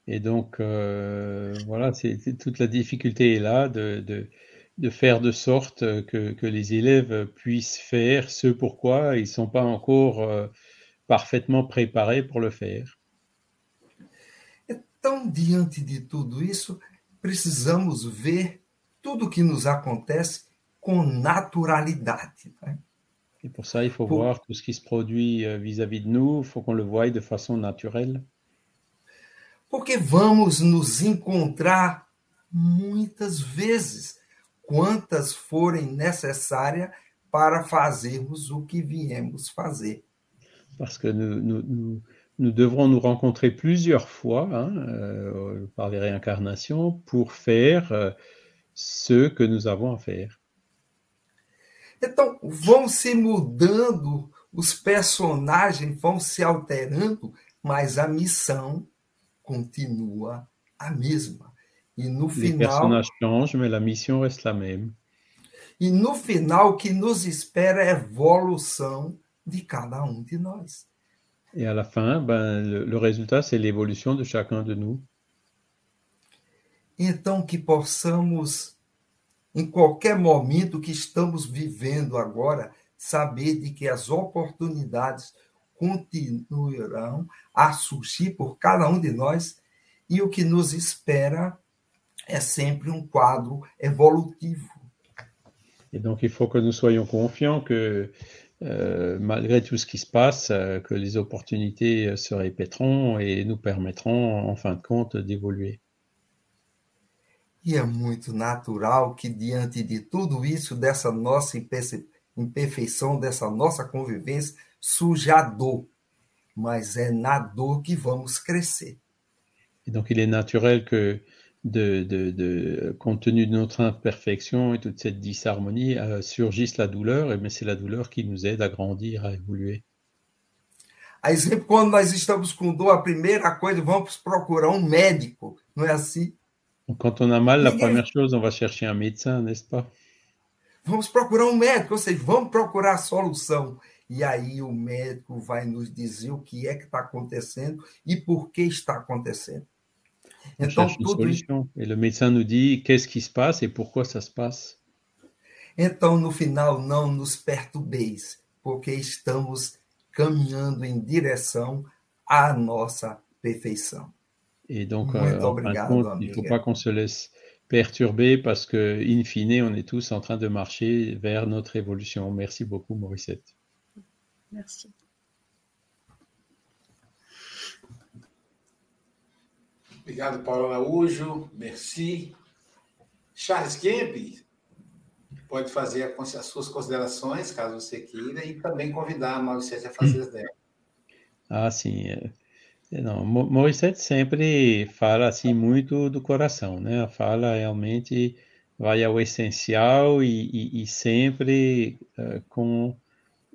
Et donc, euh, voilà, c'est toute la difficulté est là de, de, de, faire de sorte que, que les élèves puissent faire ce pourquoi ils ne sont pas encore euh, parfaitement préparés pour le faire. Então, diante de tudo isso, precisamos ver tudo o que nos acontece com naturalidade. Né? Et pour ça, il faut pour... voir tout ce qui se produit euh, vis-à-vis -vis de nous, il faut qu'on le voie de façon naturelle. Porque vamos nos encontrar muitas vezes, quantas forem necessárias para fazermos o que viemos fazer. Parce que nous, nous, nous, nous devrons nous rencontrer plusieurs fois hein, euh, par les réincarnations pour faire euh, ce que nous avons à faire. Então, vão se mudando, os personagens vão se alterando, mas a missão continua a mesma. E no Les final. personnages changent, mais la mission reste la même. E no final, o que nos espera é evolução de cada um de nós. Et à la fin, ben, le, le résultat, c'est l'évolution de chacun de nous. Então, que possamos, em qualquer momento que estamos vivendo agora, saber de que as oportunidades continuarão a surgir por cada um de nós e o que nos espera é sempre um quadro evolutivo. Et donc, il faut que nous soyons confiants que euh, malgré tout ce qui se passe, euh, que les opportunités se répéteront et nous permettront, en fin de compte, d'évoluer. E é muito natural que, diante de tudo isso, dessa nossa imperfeição, dessa nossa convivência, surja a dor. Mas é na dor que vamos crescer. Et donc, il est naturel que, de, de, de- compte tenu de notre imperfection et toute cette disharmonie, euh, surgisse la douleur, mais c'est la douleur qui nous aide à grandir, à évoluer. A exemplo, quando nós estamos com dor, a primeira coisa, vamos procurar um médico. Não é assim? Quand on a mal, la première chose, on va chercher un médecin, n'est-ce pas? Vamos procurar um médico, ou seja, vamos procurar a solução. E aí o médico vai nos dizer o que é que está acontecendo e por que está acontecendo. On Então, cherche tudo solution. Et le médecin nous dit qu'est-ce qui se passe et pourquoi ça se passe. Então, no final, não nos perturbeis, porque estamos caminhando em direção à nossa perfeição. Et donc, euh, en fin de obrigado, compte, il ne faut pas qu'on se laisse perturber parce que, in fine, on est tous en train de marcher vers notre évolution. Merci beaucoup, Morissette. Merci. Obrigado, Paulo Araújo. Merci. Charles Kemp pode fazer as as suas considerações, caso você queira, e também convidar a Mauricete a fazer as dela. Ah, sim. Não, Mo- sempre fala assim muito do coração, né? A fala realmente vai ao essencial e, e- e sempre eh, com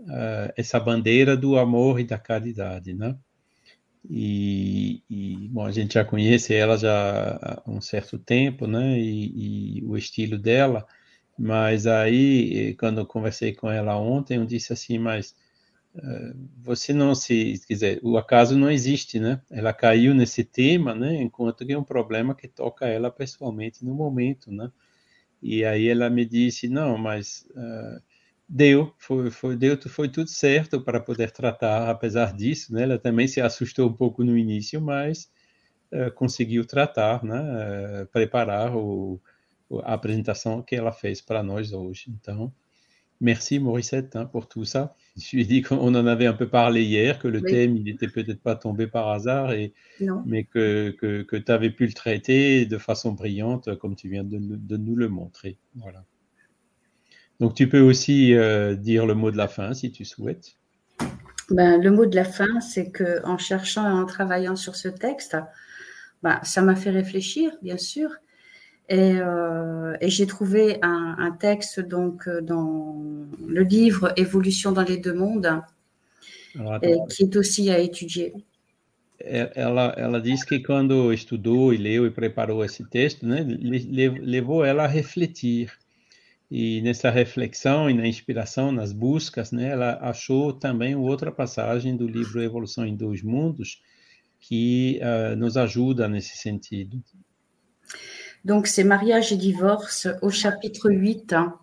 eh, essa bandeira do amor e da caridade, né? E, e, bom, a gente já conhece ela já há um certo tempo, né? E, e o estilo dela, mas aí, eh, quando eu conversei com ela ontem, eu disse assim, mas você não se, quer dizer, o acaso não existe, né? Ela caiu nesse tema, né? Enquanto que é um problema que toca ela pessoalmente no momento, né? E aí ela me disse, não, mas eh, deu, foi, foi, deu, foi tudo certo para poder tratar, apesar disso, né? Ela também se assustou um pouco no início, mas eh, conseguiu tratar, né? Eh, preparar o- a apresentação que ela fez para nós hoje. Então, merci Morissette hein, pour tout ça. Je lui ai dit qu'on en avait un peu parlé hier, que le Oui. thème, il n'était peut-être pas tombé par hasard, et, Non. mais que, que, que tu avais pu le traiter de façon brillante, comme tu viens de, nous- de nous le montrer. Voilà. Donc, tu peux aussi euh, dire le mot de la fin si tu souhaites. Ben, le mot de la fin, c'est que en cherchant et en travaillant sur ce texte, ben, ça m'a fait réfléchir, bien sûr. Et, euh, et j'ai trouvé un, un texte donc euh, dans le livre Évolution dans les deux mondes, Alors, et qui est aussi à étudier. E- Ela, ela diz que quando estudou e leu e preparou esse texto, né, le- le- levou ela a refletir. E nessa reflexão e na inspiração, nas buscas, né, ela achou também outra passagem do livro Evolução em Dois Mundos que ah, nos ajuda nesse sentido. Donc c'est Mariage et divorce au chapitre 8. hein,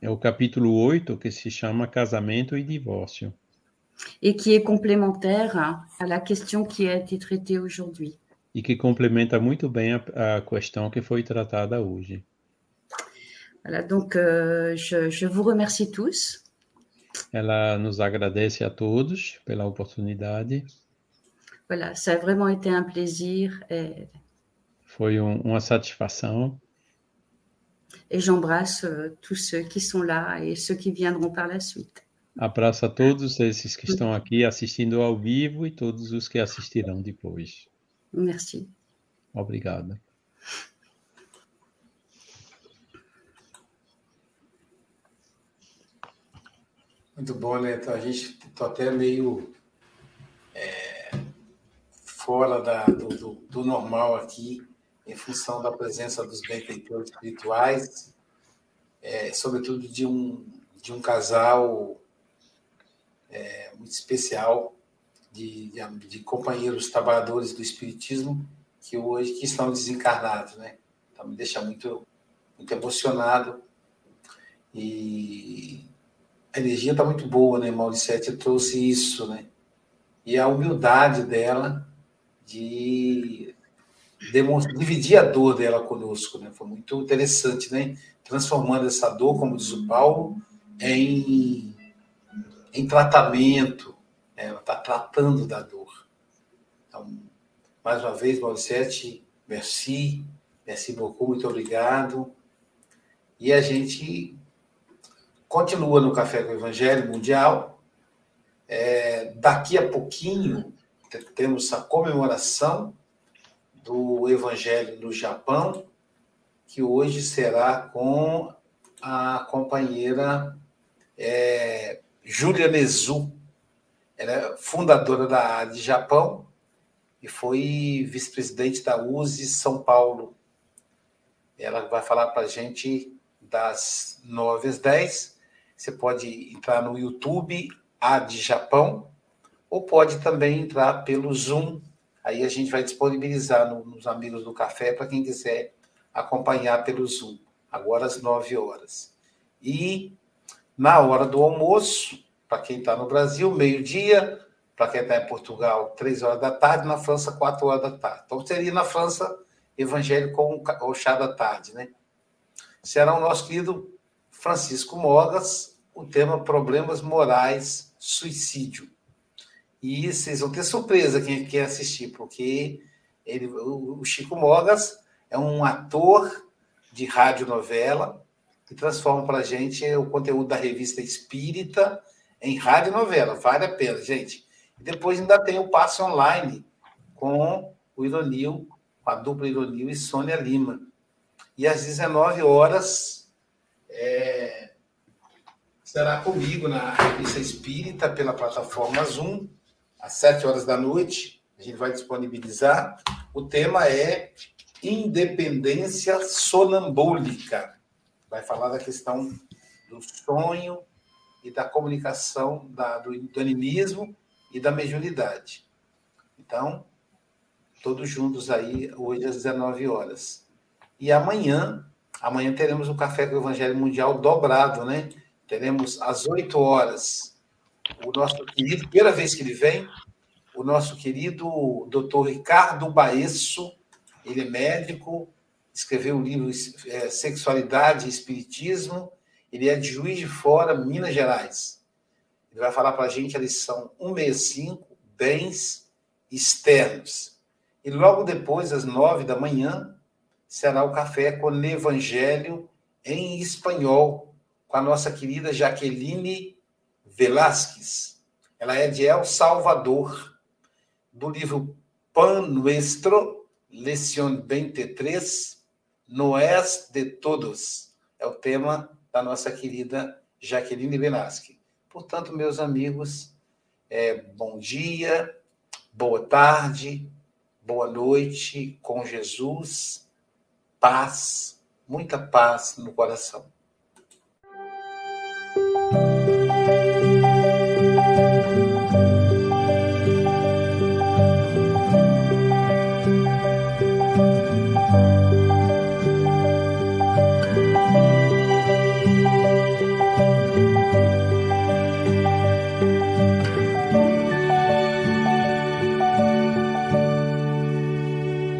É o capítulo 8 que se chama Casamento e Divórcio. et qui est complémentaire à la question qui a été traitée aujourd'hui. E que complementa muito bem a, a questão que foi tratada hoje. Voilà, donc euh, je, je vous remercie tous. Ela nos agradece a todos pela oportunidade. Voilà, ça a vraiment été un plaisir et, Foi um, uma satisfação. et j'embrasse euh, tous ceux qui sont là et ceux qui viendront par la suite. Abraço a todos esses que estão aqui assistindo ao vivo e todos os que assistirão depois. Merci. Obrigado. Muito bom, né? Então, a gente está até meio é, fora da- do, do- do normal aqui, em função da presença dos benfeitores espirituais. É, sobretudo de um, de um casal é, muito especial, de, de, de, companheiros trabalhadores do Espiritismo que hoje que estão desencarnados, né? Então me deixa muito, muito emocionado e a energia está muito boa, né? Mauricete trouxe isso, né? E a humildade dela de dividir a dor dela conosco, né? Foi muito interessante, né? Transformando essa dor, como diz o Paulo, em, em tratamento. Né? Ela está tratando da dor. Então, mais uma vez, Mauricete, merci, merci beaucoup, muito obrigado. E a gente continua no Café com o Evangelho Mundial. É, daqui a pouquinho temos a comemoração do Evangelho no Japão, que hoje será com a companheira é, Júlia Nezu. Ela é fundadora da AD Japão e foi vice-presidente da USE São Paulo. Ela vai falar para a gente das 9 às 10 você pode entrar no YouTube, A de Japão, ou pode também entrar pelo Zoom. Aí a gente vai disponibilizar no, nos Amigos do Café para quem quiser acompanhar pelo Zoom, agora às 9 horas. E na hora do almoço, para quem está no Brasil, meio-dia, para quem está em Portugal, 3 horas da tarde, na França, 4 horas da tarde. Então seria na França Evangelho com o chá da tarde, né? Será o nosso querido Francisco Mogas, o tema Problemas Morais, Suicídio. E vocês vão ter surpresa quem quer assistir, porque ele, o Chico Mogas é um ator de radionovela que transforma para a gente o conteúdo da revista Espírita em radionovela. Vale a pena, gente. E depois ainda tem o passe online com o Ironil, com a dupla Ironil e Sônia Lima. E às 19 horas, é, será comigo na revista Espírita pela plataforma Zoom, às sete horas da noite. A gente vai disponibilizar. O tema é independência sonambúlica. Vai falar da questão do sonho e da comunicação da, do, do animismo e da mediunidade. Então, todos juntos aí, hoje às 19 horas. E amanhã, amanhã teremos o Café com o Evangelho Mundial dobrado, né? Teremos às 8 horas o nosso querido, primeira vez que ele vem, o nosso querido doutor Ricardo Baesso, ele é médico, escreveu o livro é, Sexualidade e Espiritismo, ele é de Juiz de Fora, Minas Gerais. Ele vai falar para a gente a lição 165, Bens Externos. E logo depois, às nove da manhã, será o café com o Evangelho em espanhol, com a nossa querida Jaqueline Velasquez. Ela é de El Salvador, do livro Pan Nuestro, Lección 23, No es de Todos. É o tema da nossa querida Jaqueline Velasquez. Portanto, meus amigos, é, bom dia, boa tarde, boa noite com Jesus, paz, muita paz no coração.